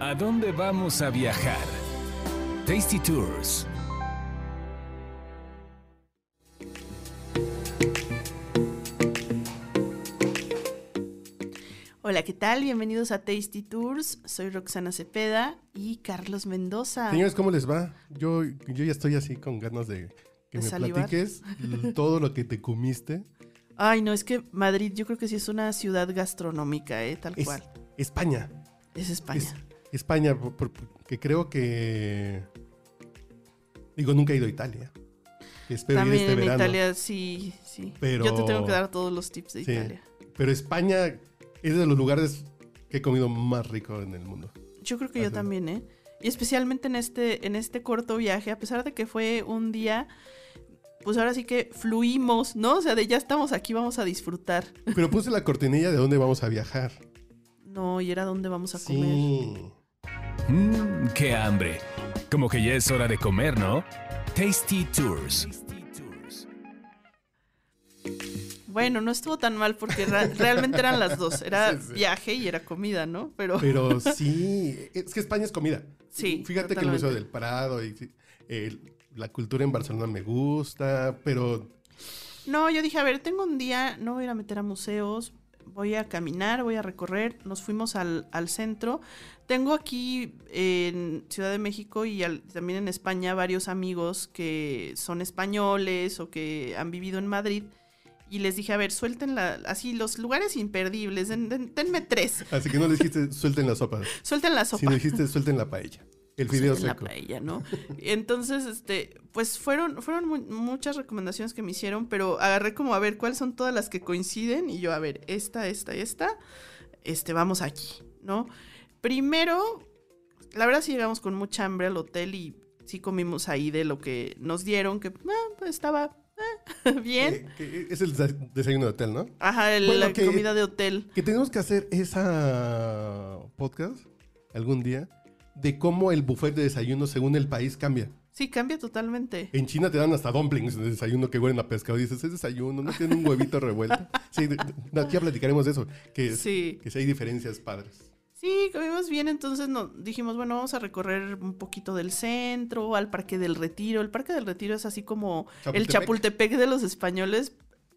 ¿A dónde vamos a viajar? Tasty Tours. Hola, ¿qué tal? Bienvenidos a Tasty Tours. Soy Roxana Cepeda y Carlos Mendoza. Señores, ¿cómo les va? Yo, yo ya estoy así con ganas de que ¿De me salivar? platiques todo lo que te comiste. Ay, no, es que Madrid yo creo que sí es una ciudad gastronómica, ¿eh? Tal Es cual. España. Es España. Es España, por- por- que creo que... Digo, nunca he ido a Italia. Espero ir También este en verano. Italia, sí, sí. Pero- Yo te tengo que dar todos los tips de Sí. Italia. Pero España es de los lugares que he comido más rico en el mundo. Yo creo que yo también, ¿eh? Y especialmente en este, en este corto viaje, a pesar de que fue un día, pues ahora sí que fluimos, ¿no? O sea, de ya estamos aquí, vamos a disfrutar. Pero puse la cortinilla de dónde vamos a viajar. No, y era dónde vamos a comer. Mmm, qué hambre. Como que ya es hora de comer, ¿no? Tasty Tours. Bueno, no estuvo tan mal porque realmente eran las dos. Era Sí, sí. viaje y era comida, ¿no? Pero Pero sí, es que España es comida. Sí, Fíjate que el Museo del Prado y la cultura en Barcelona me gusta, pero no, yo dije, a ver, tengo un día, no voy a ir a meter a museos, voy a caminar, voy a recorrer. Nos fuimos al, al centro. Tengo aquí en Ciudad de México y al- también en España varios amigos que son españoles o que han vivido en Madrid. Y les dije, a ver, suelten la, así los lugares imperdibles, den- den- denme tres, así que no le dijiste suelten la sopa, suelten la sopa. sino dijiste suelten la paella, el fideo en la seco. paella, ¿no? Entonces, este, pues fueron, fueron mu- muchas recomendaciones que me hicieron, pero agarré como a ver cuáles son todas las que coinciden y yo, a ver, esta, esta, esta, este, vamos aquí, ¿no? Primero, la verdad sí llegamos con mucha hambre al hotel y sí comimos ahí de lo que nos dieron, que ah, pues estaba ah, bien. Eh, es el desa- desayuno de hotel, ¿no? Ajá, el- bueno, la que- comida de hotel. Que tenemos que hacer esa podcast algún día de cómo el buffet de desayuno según el país cambia. Sí, cambia totalmente. En China te dan hasta dumplings de desayuno que huelen a pescado. Y dices, es desayuno, no tiene un huevito revuelto. Sí, aquí ya platicaremos de eso. Que, Sí. que sí hay diferencias padres. Sí, comimos bien, entonces no, dijimos, bueno, vamos a recorrer un poquito del centro, al Parque del Retiro. El Parque del Retiro es así como el Chapultepec. De los españoles,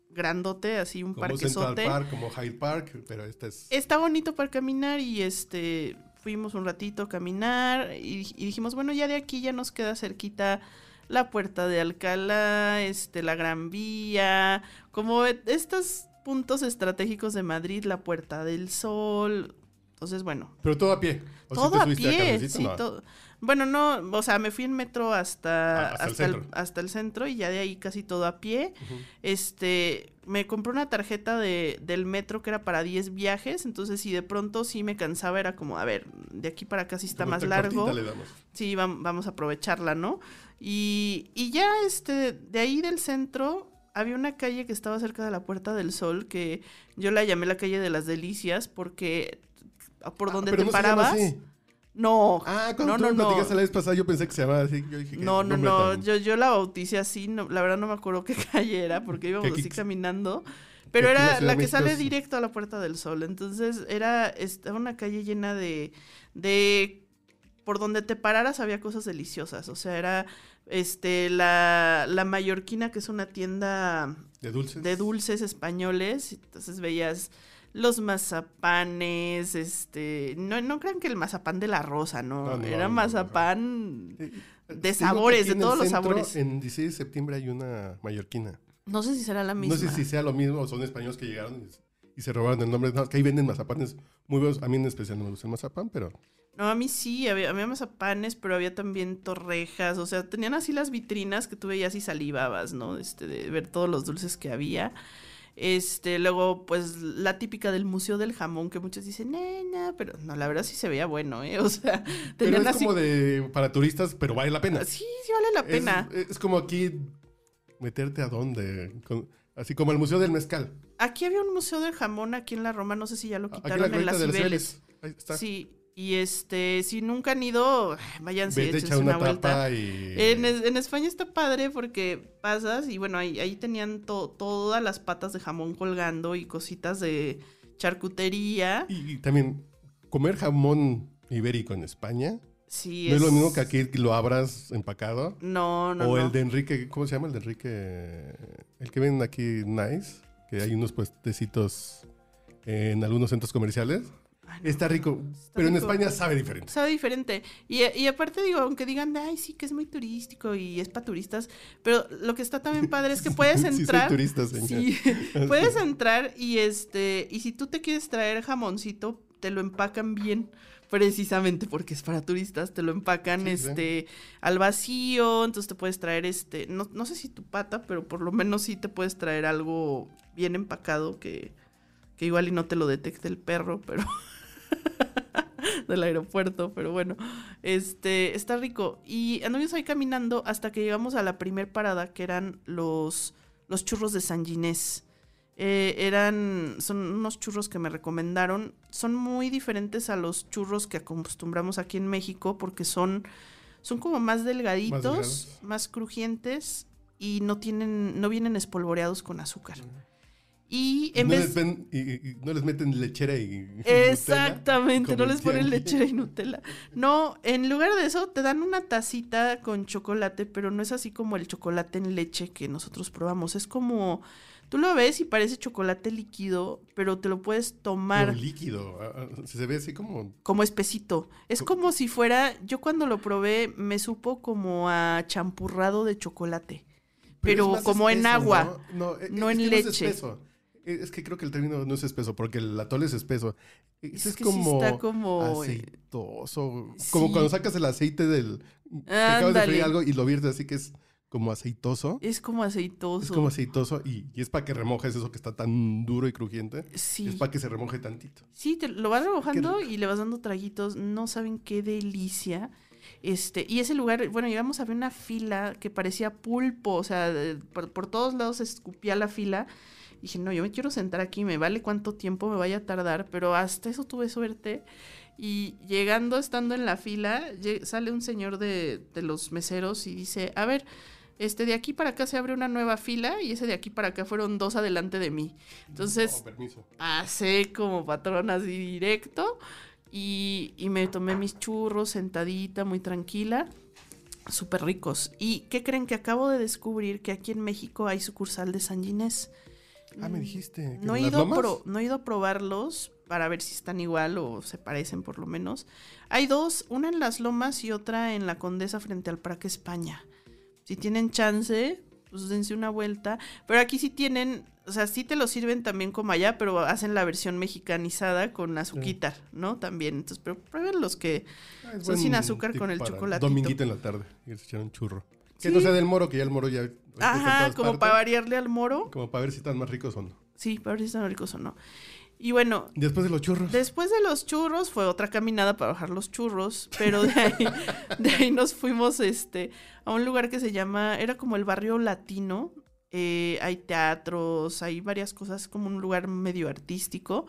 grandote, así un Como Central parquezote. Park, como Hyde Park, pero este es... Está bonito para caminar y este fuimos un ratito a caminar y, y dijimos, bueno, ya de aquí ya nos queda cerquita la Puerta de Alcalá, este la Gran Vía, como e- estos puntos estratégicos de Madrid, la Puerta del Sol. Entonces, bueno, Pero todo a pie. ¿O sí todo te a pie, sí, No. todo. Bueno, no, o sea, me fui en metro hasta, Ah, hasta el hasta, el, centro. hasta el centro y ya de ahí casi todo a pie. Ujú. Este, me compré una tarjeta de, del metro que era para 10 viajes, entonces si de pronto sí me cansaba, era como, a ver, de aquí para acá sí está Como más largo. cortita le damos. Sí, vam- vamos a aprovecharla, ¿no? Y, y ya, este, de ahí del centro había una calle que estaba cerca de la Puerta del Sol, que yo la llamé la calle de las Delicias, porque por Ah, donde pero te no se llama parabas... así. No, Ah, cuando no, tú no, me no. platicaste la vez pasada, yo pensé que se llamaba así. Yo dije, No, no, no, yo, yo la bauticé así, no, la verdad no me acuerdo qué calle era, porque íbamos Que aquí- así caminando, pero la era la que México sale es- directo a la Puerta del Sol, entonces era, estaba una calle llena de, de, por donde te pararas había cosas deliciosas, o sea, era, este, la, la Mallorquina, que es una tienda De dulces. de dulces españoles, entonces veías los mazapanes, este, no, no crean que el mazapán de la rosa, no, No, no, era mazapán de sabores, de todos los centro, sabores. En 16 de septiembre hay una mallorquina. No sé si será la misma. No sé si sea lo mismo o son españoles que llegaron y, y se robaron el nombre. No, que ahí venden mazapanes muy buenos. A mí en especial no me gusta el mazapán, pero No, a mí sí, había, había mazapanes, pero había también torrejas, o sea, tenían así las vitrinas que tú veías y salivabas, ¿no? Este, de ver todos los dulces que había. Este, luego, pues, la típica del Museo del Jamón, que muchos dicen, nena, pero no, la verdad sí se veía bueno, ¿eh? O sea, Pero es así. como de para turistas, pero vale la pena. Sí, sí vale la pena. Es, es como aquí meterte a dónde. Con- así como el Museo del Mezcal. Aquí había un museo del jamón aquí en la Roma, no sé si ya lo Aquí en quitaron la en las. Cibeles. Ahí está. Sí, y este, si nunca han ido, váyanse, échense una, una vuelta. y. En, es- en España está padre porque pasas y bueno, ahí, ahí tenían to- todas las patas de jamón colgando y cositas de charcutería. Y, y también comer jamón ibérico en España. Sí, No es lo mismo que aquí lo abras empacado. No, no, o no. el de Enrique, ¿cómo se llama el de Enrique? El que ven aquí Nice, que hay unos puestecitos en algunos centros comerciales. Está rico, pero en. España sabe diferente. Sabe diferente. Y, y aparte digo, aunque digan, ay, sí, que es muy turístico y es para turistas, pero lo que está también padre es que puedes Sí, entrar. turista, señor. Sí, puedes entrar y este, y si tú te quieres traer jamoncito, te lo empacan bien. Precisamente porque es para turistas, te lo empacan Sí, sí. este al vacío, entonces te puedes traer este, no, no sé si tu pata, pero por lo menos sí te puedes traer algo bien empacado que, que igual y no te lo detecte el perro, pero del aeropuerto, pero bueno, este, está rico. Y anduvimos ahí caminando hasta que llegamos a la primer parada, que eran los, los churros de San Ginés. Eh, eran, son unos churros que me recomendaron. Son muy diferentes a los churros que acostumbramos aquí en México porque son, son como más delgaditos, más, crujientes y no tienen, no vienen espolvoreados con azúcar. Y en no, vez les ven- y, y- no les meten lechera y. Exactamente, no les ponen lechera y Nutella. No, en lugar de eso te dan una tacita con chocolate, pero no es así como el chocolate en leche que nosotros probamos. Es como, tú lo ves y parece chocolate líquido, pero te lo puedes tomar líquido. ah, ah, Se ve así como. como espesito. Es como si fuera, yo cuando lo probé me supo como a champurrado de chocolate. Pero como en agua, No, no, no es en leche. espeso. Es es que creo que el término no es espeso, porque el atole es espeso. Es, Es que sí como, está como- aceitoso. Como cuando sacas el aceite del. Que acabas de freír algo y lo viertes así que es como aceitoso. Es como aceitoso. Es como aceitoso y, y es para que remojes eso que está tan duro y crujiente. Sí. Es para que se remoje tantito. Sí, te lo vas remojando y le vas dando traguitos. No saben qué delicia. Este, y ese lugar, bueno, llegamos a ver una fila que parecía pulpo, o sea, por, por todos lados se escupía la fila. Dije, no, yo me quiero sentar aquí, me vale cuánto tiempo me vaya a tardar, pero hasta eso tuve suerte. Y llegando, estando en la fila, sale un señor de, de los meseros y dice, a ver, este, de aquí para acá se abre una nueva fila y ese de aquí para acá fueron dos adelante de mí. Entonces, Oh, como patrón así directo y, y me tomé mis churros sentadita, muy tranquila, súper ricos. ¿Y qué creen que acabo de descubrir? Que aquí en México hay sucursal de San Ginés. Ah, me dijiste. que No he, ido pro- no he ido a probarlos para ver si están igual o se parecen por lo menos. Hay dos, una en Las Lomas y otra en la Condesa frente al Parque España. Si tienen chance, pues dense una vuelta. Pero aquí sí tienen, o sea, sí te lo sirven también como allá, pero hacen la versión mexicanizada con azuquitar, ¿no? También. Entonces, pero prueben los que... Ah, son sin azúcar con el para chocolatito. Dominguito en la tarde. Y se echar un churro. Que Sí. no sea del moro, que ya el moro ya. Ajá, como para variarle al moro. Como para ver si están más ricos o no. Sí, para ver si están ricos o no. Y bueno, Después de los churros. Después de los churros fue otra caminada para bajar los churros, pero de ahí, de ahí nos fuimos este, a un lugar que se llama, era como el barrio latino, eh, hay teatros, hay varias cosas, como un lugar medio artístico,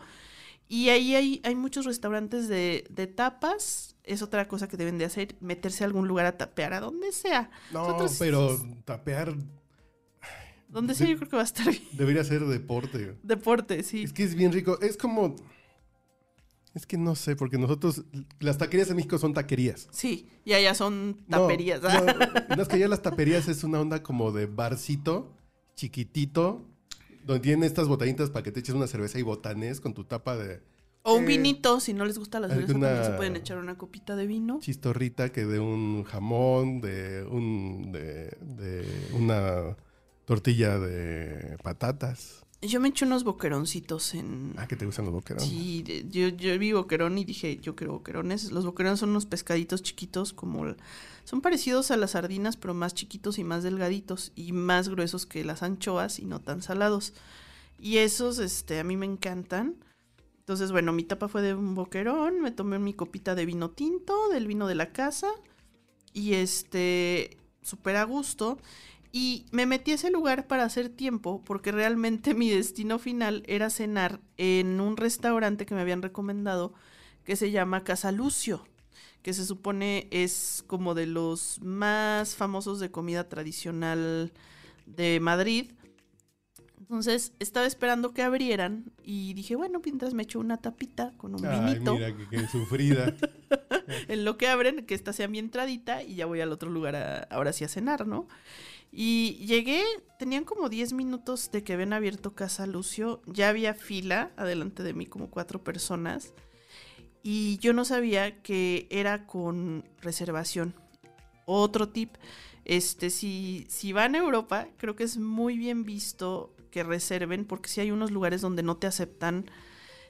y ahí hay, hay muchos restaurantes de, de tapas, es otra cosa que deben de hacer, meterse a algún lugar a tapear, a donde sea, No, Nosotros- pero tapear donde sea yo creo que va a estar bien. debería ser deporte. Deporte, sí. Es que es bien rico. Es como. Es que no sé, porque nosotros. Las taquerías en México son taquerías. Sí, y allá son taperías. No, no, es que ya las taperías es una onda como de barcito, chiquitito, donde tienen estas botellitas para que te eches una cerveza y botanes con tu tapa de O un Eh, vinito, si no les gusta la cerveza, también se pueden echar una copita de vino. chistorrita que de un jamón, de un de, de una tortilla de patatas. Yo me eché unos boqueroncitos en... Ah, que te gustan los boquerones. Sí, yo, yo vi boquerón y dije, yo quiero boquerones. Los boquerones son unos pescaditos chiquitos como... Son parecidos a las sardinas, pero más chiquitos y más delgaditos. Y más gruesos que las anchoas y no tan salados. Y esos, este, a mí me encantan. Entonces, bueno, mi tapa fue de un boquerón. Me tomé mi copita de vino tinto, del vino de la casa. Y este, súper a gusto. Y me metí a ese lugar para hacer tiempo, porque realmente mi destino final era cenar en un restaurante que me habían recomendado, que se llama Casa Lucio, que se supone es como de los más famosos de comida tradicional de Madrid. Entonces estaba esperando que abrieran y dije, bueno, mientras me echo una tapita con un Ay, vinito. mira, que, que sufrida. en lo que abren, que esta sea mi entradita y ya voy al otro lugar a- ahora sí a cenar, ¿no? Y llegué, tenían como 10 minutos de que habían abierto Casa Lucio, ya había fila adelante de mí, como cuatro personas, y yo no sabía que era con reservación. Otro tip, este, si, si van a Europa, creo que es muy bien visto que reserven, porque si hay unos lugares donde no te aceptan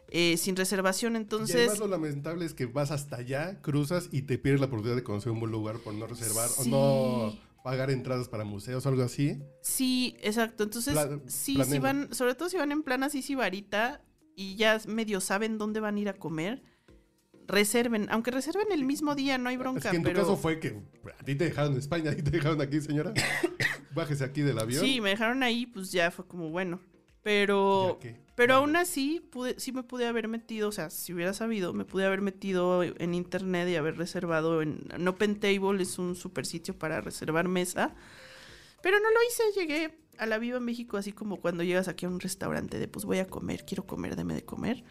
eh, sin reservación, y entonces... además lo lamentable es que vas hasta allá, cruzas y te pierdes la oportunidad de conocer un buen lugar por no reservar Sí. o no pagar entradas para museos o algo así. Sí, exacto. Entonces, Pla- sí, si van, sobre todo si van en plan así sibarita y ya medio saben dónde van a ir a comer, reserven. Aunque reserven el mismo día, no hay bronca. es que en tu pero... caso fue que a ti te dejaron en España, a ti te dejaron aquí, señora. Bájese aquí del avión. Sí, me dejaron ahí, pues ya fue como bueno. Pero, Ya que- pero aún así, pude, sí me pude haber metido, o sea, si hubiera sabido, me pude haber metido en internet y haber reservado en, en Open Table, es un super sitio para reservar mesa. Pero no lo hice, llegué a la Viva México, así como cuando llegas aquí a un restaurante de pues voy a comer, quiero comer, deme de comer.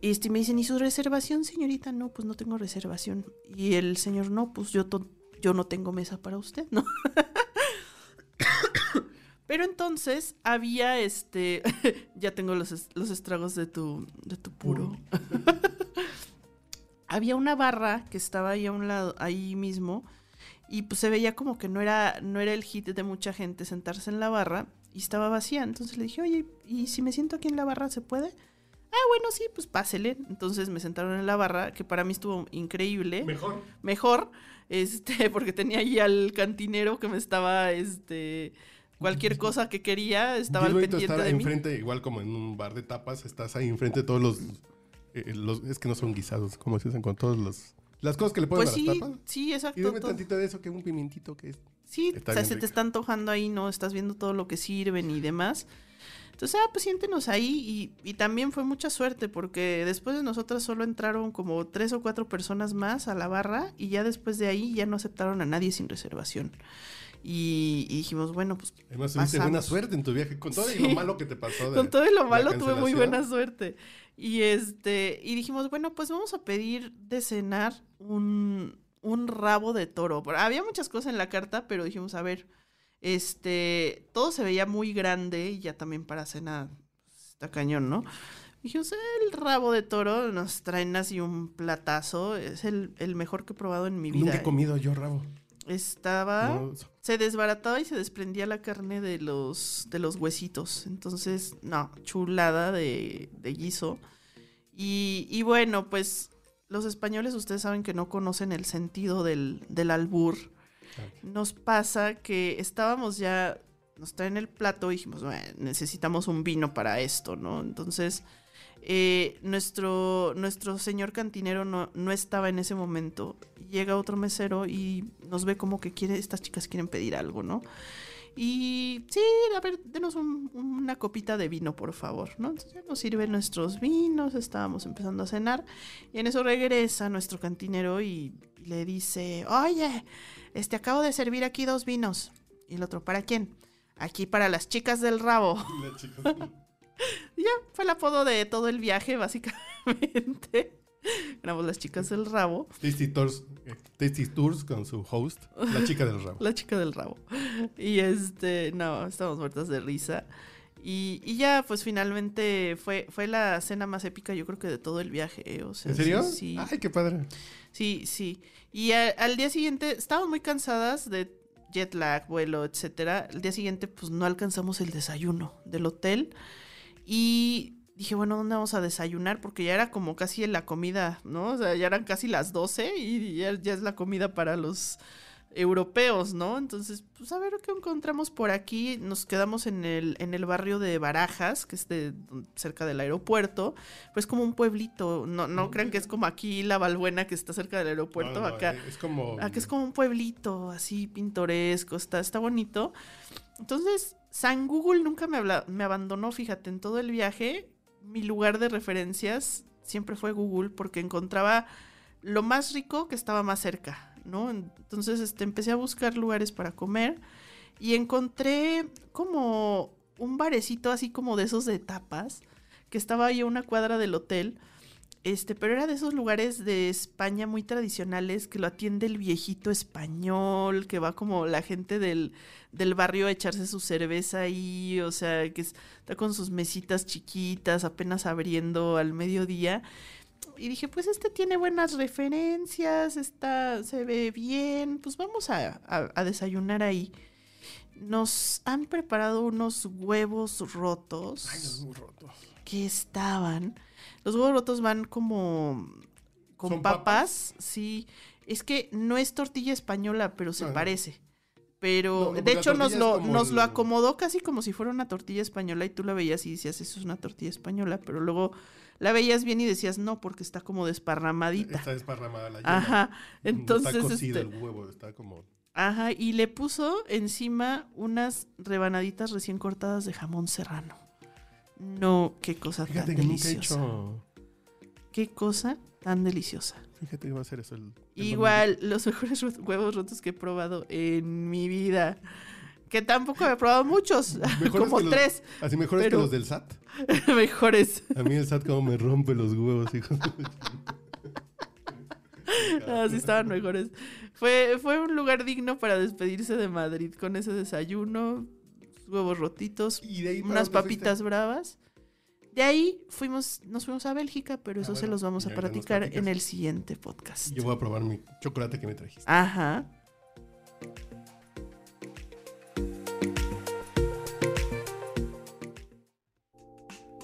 Y este, me dicen, ¿y su reservación, señorita? No, pues no tengo reservación. Y el señor, no, pues yo, to- yo no tengo mesa para usted, ¿no? Pero entonces había este. ya tengo los, los estragos de tu, de tu puro. había una barra que estaba ahí a un lado, ahí mismo. Y pues se veía como que no era, no era el hit de mucha gente sentarse en la barra. Y estaba vacía. Entonces le dije, oye, ¿y si me siento aquí en la barra se puede? Ah, bueno, sí, pues pásele. Entonces me sentaron en la barra, que para mí estuvo increíble Mejor. mejor, este, porque tenía ahí al cantinero que me estaba, este, cualquier cosa que quería, estaba al pendiente estar de mí. enfrente, igual como en un bar de tapas, estás ahí enfrente de todos los, eh, los- es que no son guisados, como se dicen con todos los las cosas que le ponen Pues a sí, las tapas. sí, Y exacto. dime todo. tantito de eso, que un pimientito que es. Sí, o sea, se te está antojando ahí, ¿no? Estás viendo todo lo que sirven y demás. Entonces, ah, pues siéntenos ahí. Y, y también fue mucha suerte, porque después de nosotras solo entraron como tres o cuatro personas más a la barra, y ya después de ahí ya no aceptaron a nadie sin reservación. Y, y dijimos, bueno, pues Además tuviste buena suerte en tu viaje, con todo y lo malo que te pasó. de Con todo y lo malo tuve muy buena suerte. Y este, y dijimos, bueno, pues vamos a pedir de cenar un, un rabo de toro. Había muchas cosas en la carta, pero dijimos, a ver, este, todo se veía muy grande y ya también para cena está cañón, ¿no? Dijimos, el rabo de toro nos traen así un platazo, es el, el mejor que he probado en mi vida. Nunca he ¿eh? comido yo rabo. Estaba No, se desbarataba y se desprendía la carne de los, de los huesitos. Entonces, no, chulada de, de guiso. Y, y bueno, pues los españoles ustedes saben que no conocen el sentido del, del albur. Nos pasa que estábamos ya, nos traen el plato y dijimos, "Bueno, necesitamos un vino para esto, ¿no? Entonces, eh, nuestro, nuestro señor cantinero no, no estaba en ese momento. Llega otro mesero y nos ve como que quiere, estas chicas quieren pedir algo, ¿no? Y sí, a ver, denos un- una copita de vino, por favor, ¿no? Entonces nos sirven nuestros vinos, estábamos empezando a cenar. Y en eso regresa nuestro cantinero y, le dice, oye, este, acabo de servir aquí dos vinos. Y el otro, ¿para quién? Aquí para las chicas del rabo. la chica- Y ya, fue el apodo de todo el viaje, básicamente. Éramos las chicas del rabo, Tasty Tours, eh, Tasty Tours con su host, la chica del rabo. la chica del rabo. Y este, no, estábamos muertas de risa. Y, y ya, pues finalmente fue, fue la cena más épica, yo creo que de todo el viaje. eh, O sea, ¿En serio? Sí, sí, Ay, qué padre. sí. sí. Y a- al día siguiente, estábamos muy cansadas de jet lag, vuelo, etcétera. El día siguiente, pues no alcanzamos el desayuno del hotel. Y dije, bueno, ¿dónde vamos a desayunar? Porque ya era como casi la comida, ¿no? O sea, ya eran casi las 12 y ya, ya es la comida para los europeos, ¿no? Entonces, pues a ver qué encontramos por aquí. Nos quedamos en el, en el barrio de Barajas, que es de, cerca del aeropuerto. Pues como un pueblito. No, no crean que es como aquí la Balbuena que está cerca del aeropuerto. No, no, acá. Es como. Acá es como un pueblito así pintoresco, está, está bonito. Entonces, San Google nunca me, habla- me abandonó, fíjate, en todo el viaje. Mi lugar de referencias siempre fue Google porque encontraba lo más rico que estaba más cerca, ¿no? Entonces, este, empecé a buscar lugares para comer y encontré como un barecito así como de esos de tapas que estaba ahí a una cuadra del hotel Este, pero era de esos lugares de España muy tradicionales que lo atiende el viejito español, que va como la gente del, del barrio a echarse su cerveza ahí, o sea, que está con sus mesitas chiquitas, apenas abriendo al mediodía. Y dije, pues este tiene buenas referencias, está, se ve bien, pues vamos a, a- a desayunar ahí. Nos han preparado unos huevos rotos Ay, los rotos. que estaban. Los huevos rotos van como con ¿Son papas? sí. Es que no es tortilla española, pero se Ajá. parece. Pero No, de hecho nos lo, nos lo acomodó casi como si fuera una tortilla española y tú la veías y decías, eso es una tortilla española, pero luego la veías bien y decías, no, porque está como desparramadita. Está desparramada la yema. Ajá. Entonces, está cocido este, el huevo, está como... ajá, y le puso encima unas rebanaditas recién cortadas de jamón serrano. No, qué cosa Fíjate tan que nunca he deliciosa. hecho... Qué cosa tan deliciosa. Fíjate que va a ser eso el... el Igual, los mejores huevos rotos que he probado en mi vida. Que tampoco he probado muchos, Mejores como que los- tres. Así mejores pero- que los del SAT. mejores. A mí el SAT como me rompe los huevos, hijo. Así estaban mejores. Fue, fue un lugar digno para despedirse de Madrid con ese desayuno, huevos rotitos, Y de ahí para unas papitas bravas. De ahí fuimos, nos fuimos a Bélgica, pero Ah, eso se los vamos a platicar en el siguiente podcast. Yo voy a probar mi chocolate que me trajiste. Ajá.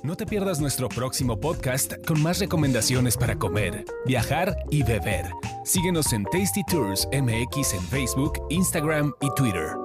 No te pierdas nuestro próximo podcast con más recomendaciones para comer, viajar y beber. Síguenos en Tasty Tours MX en Facebook, Instagram y Twitter.